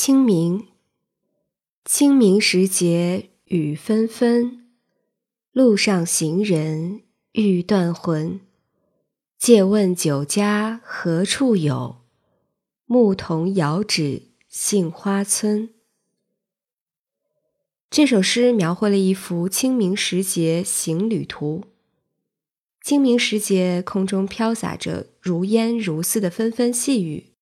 清明，清明时节雨纷纷，路上行人欲断魂。借问酒家何处有？牧童遥指杏花村。这首诗描绘了一幅清明时节行旅图。清明时节，空中飘洒着如烟如丝的纷纷细雨。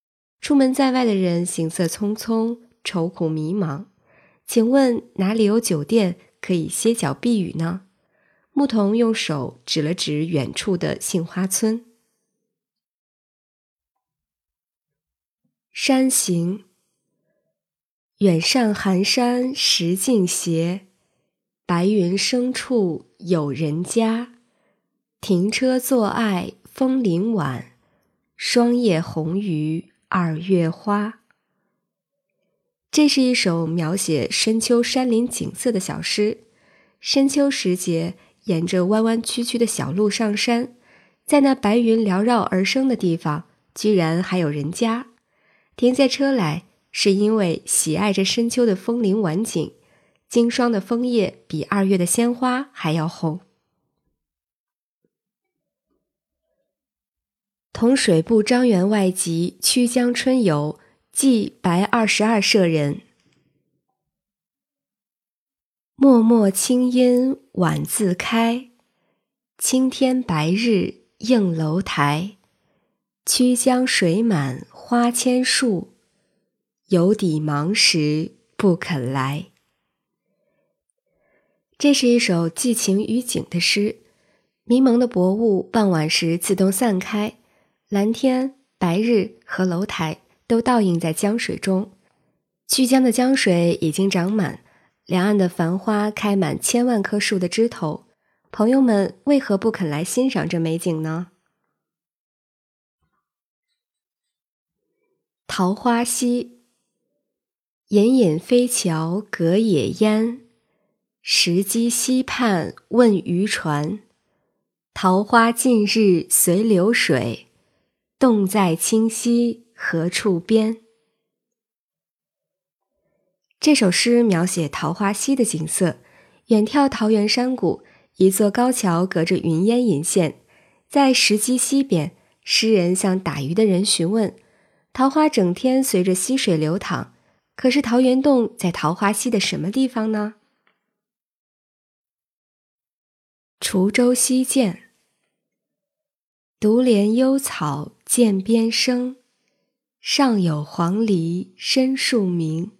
出门在外的人行色匆匆，愁苦迷茫。请问哪里有酒店可以歇脚避雨呢？牧童用手指了指远处的杏花村。山行，远上寒山石径斜，白云生处有人家。停车坐爱枫林晚，霜叶红于。二月花，这是一首描写深秋山林景色的小诗。深秋时节，沿着弯弯曲曲的小路上山，在那白云缭绕而生的地方，居然还有人家。停下车来，是因为喜爱着深秋的枫林晚景。经霜的枫叶比二月的鲜花还要红。同水部张员外集曲江春游，寄白二十二舍人。脉脉清音晚自开，青天白日映楼台。曲江水满花千树，犹抵忙时不肯来。这是一首寄情于景的诗。迷蒙的薄雾，傍晚时自动散开。蓝天、白日和楼台都倒映在江水中，曲江的江水已经涨满，两岸的繁花开满千万棵树的枝头。朋友们为何不肯来欣赏这美景呢？桃花溪，隐隐飞桥隔野烟，石矶溪畔问渔船，桃花尽日随流水。洞在清溪何处边？这首诗描写桃花溪的景色。远眺桃源山谷，一座高桥隔着云烟隐现。在石矶溪边，诗人向打鱼的人询问：桃花整天随着溪水流淌，可是桃源洞在桃花溪的什么地方呢？滁州西涧。独怜幽草涧边生，上有黄鹂深树鸣。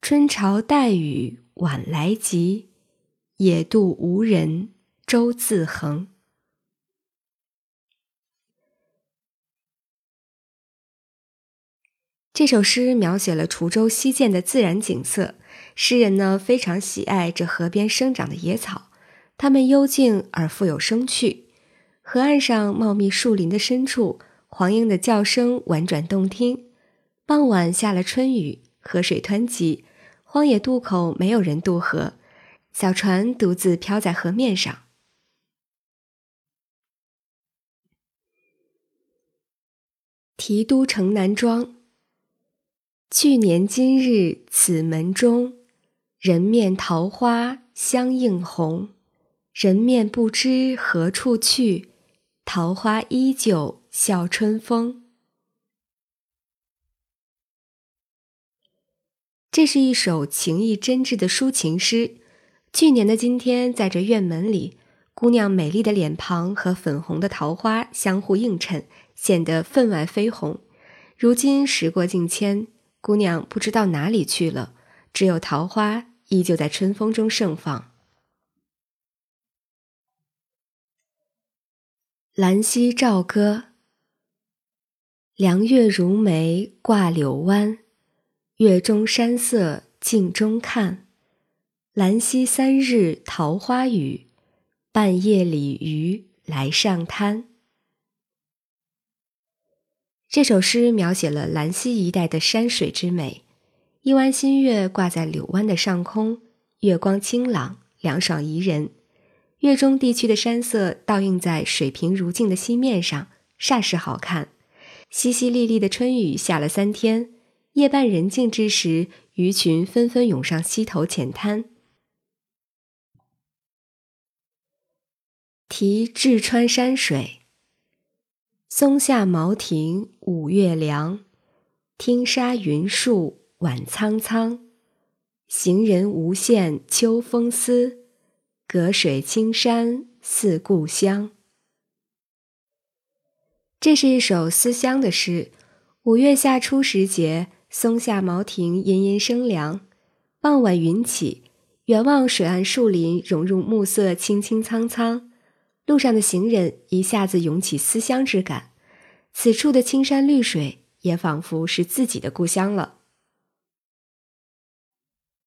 春潮带雨晚来急，野渡无人舟自横。这首诗描写了滁州西涧的自然景色。诗人呢非常喜爱这河边生长的野草，它们幽静而富有生趣。河岸上茂密树林的深处，黄莺的叫声婉转动听。傍晚下了春雨，河水湍急，荒野渡口没有人渡河，小船独自漂在河面上。提督城南庄。去年今日此门中，人面桃花相映红。人面不知何处去。桃花依旧笑春风。这是一首情意真挚的抒情诗。去年的今天，在这院门里，姑娘美丽的脸庞和粉红的桃花相互映衬，显得分外绯红。如今时过境迁，姑娘不知道哪里去了，只有桃花依旧在春风中盛放。兰溪棹歌。凉月如眉挂柳湾，月中山色镜中看。兰溪三日桃花雨，半夜鲤鱼来上滩。这首诗描写了兰溪一带的山水之美。一弯新月挂在柳湾的上空，月光清朗，凉爽宜人。月中地区的山色倒映在水平如镜的溪面上，煞是好看。淅淅沥沥的春雨下了三天，夜半人静之时，鱼群纷纷涌上溪头浅滩。题栉川山水。松下茅亭五月凉，听沙云树晚苍苍。行人无限秋风思，隔水青山似故乡。这是一首思乡的诗。五月夏初时节。松下茅亭，阴阴生凉。傍晚云起，远望水岸树林融入暮色，青青苍苍。路上的行人一下子涌起思乡之感，此处的青山绿水也仿佛是自己的故乡了。